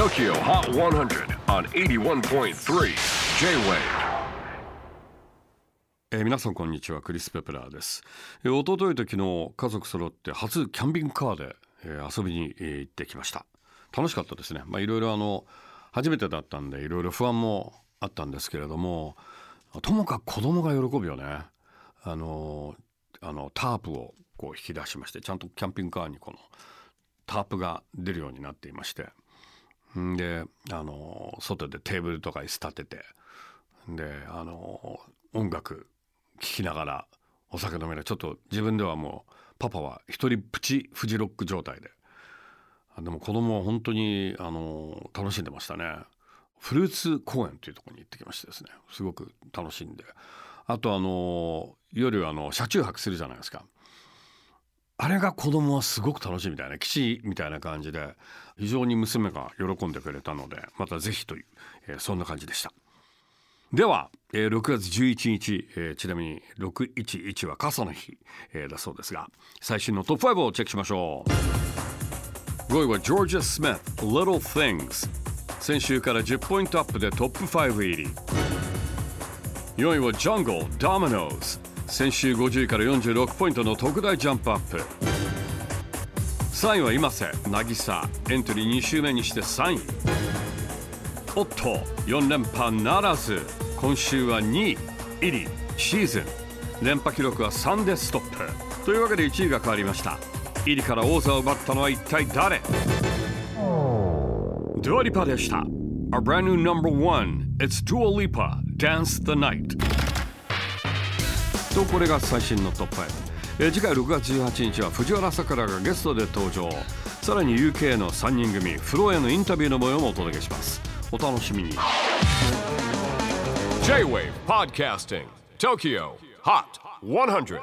TOKYO HOT 100 on 81.3 J-WAVE. えー皆さんこんにちはクリス・ペプラーです、えー、一昨日と昨日家族揃って初キャンピングカーで、えー遊びに、えー行ってきました。楽しかったですね。まあいろいろあの初めてだったんでいろいろ不安もあったんですけれどもともかく子供が喜ぶよね。あのあのタープをこう引き出しましてちゃんとキャンピングカーにこのタープが出るようになっていまして。であの外でテーブルとか椅子立ててであの音楽聴きながらお酒飲める。ちょっと自分ではもうパパは一人プチフジロック状態で。でも子供は本当にあの楽しんでましたね。フルーツ公園というところに行ってきましてですね。すごく楽しんで。あとあの夜あの車中泊するじゃないですか。あれが子供はすごく楽しいみたいな基地みたいな感じで非常に娘が喜んでくれたのでまたぜひという、えーそんな感じでした。では、えー6月11日、えーちなみに611は傘の日、えーだそうですが最新のトップ5をチェックしましょう。5位はジョージア・スミス Little Things 先週から10ポイントアップでトップ5入り。4位は Jungle Dominoes 先週50位から46ポイントの特大ジャンプアップ。3位は今瀬渚エントリー2週目にして3位。おっと4連覇ならず。今週は2位入りシーズン。連覇記録は3でストップ。というわけで1位が変わりました。入りから王座を奪ったのは一体誰？ドゥアリパでした。Our brand new number one. It's Dua Lipa Dance the Night. とこれが最新のトップ5、え次回6月18日は藤原さくらがゲストで登場。さらに UK の3人組フローへのインタビューの模様もお届けします。お楽しみに。J-WAVE PODCASTING TOKYO HOT 100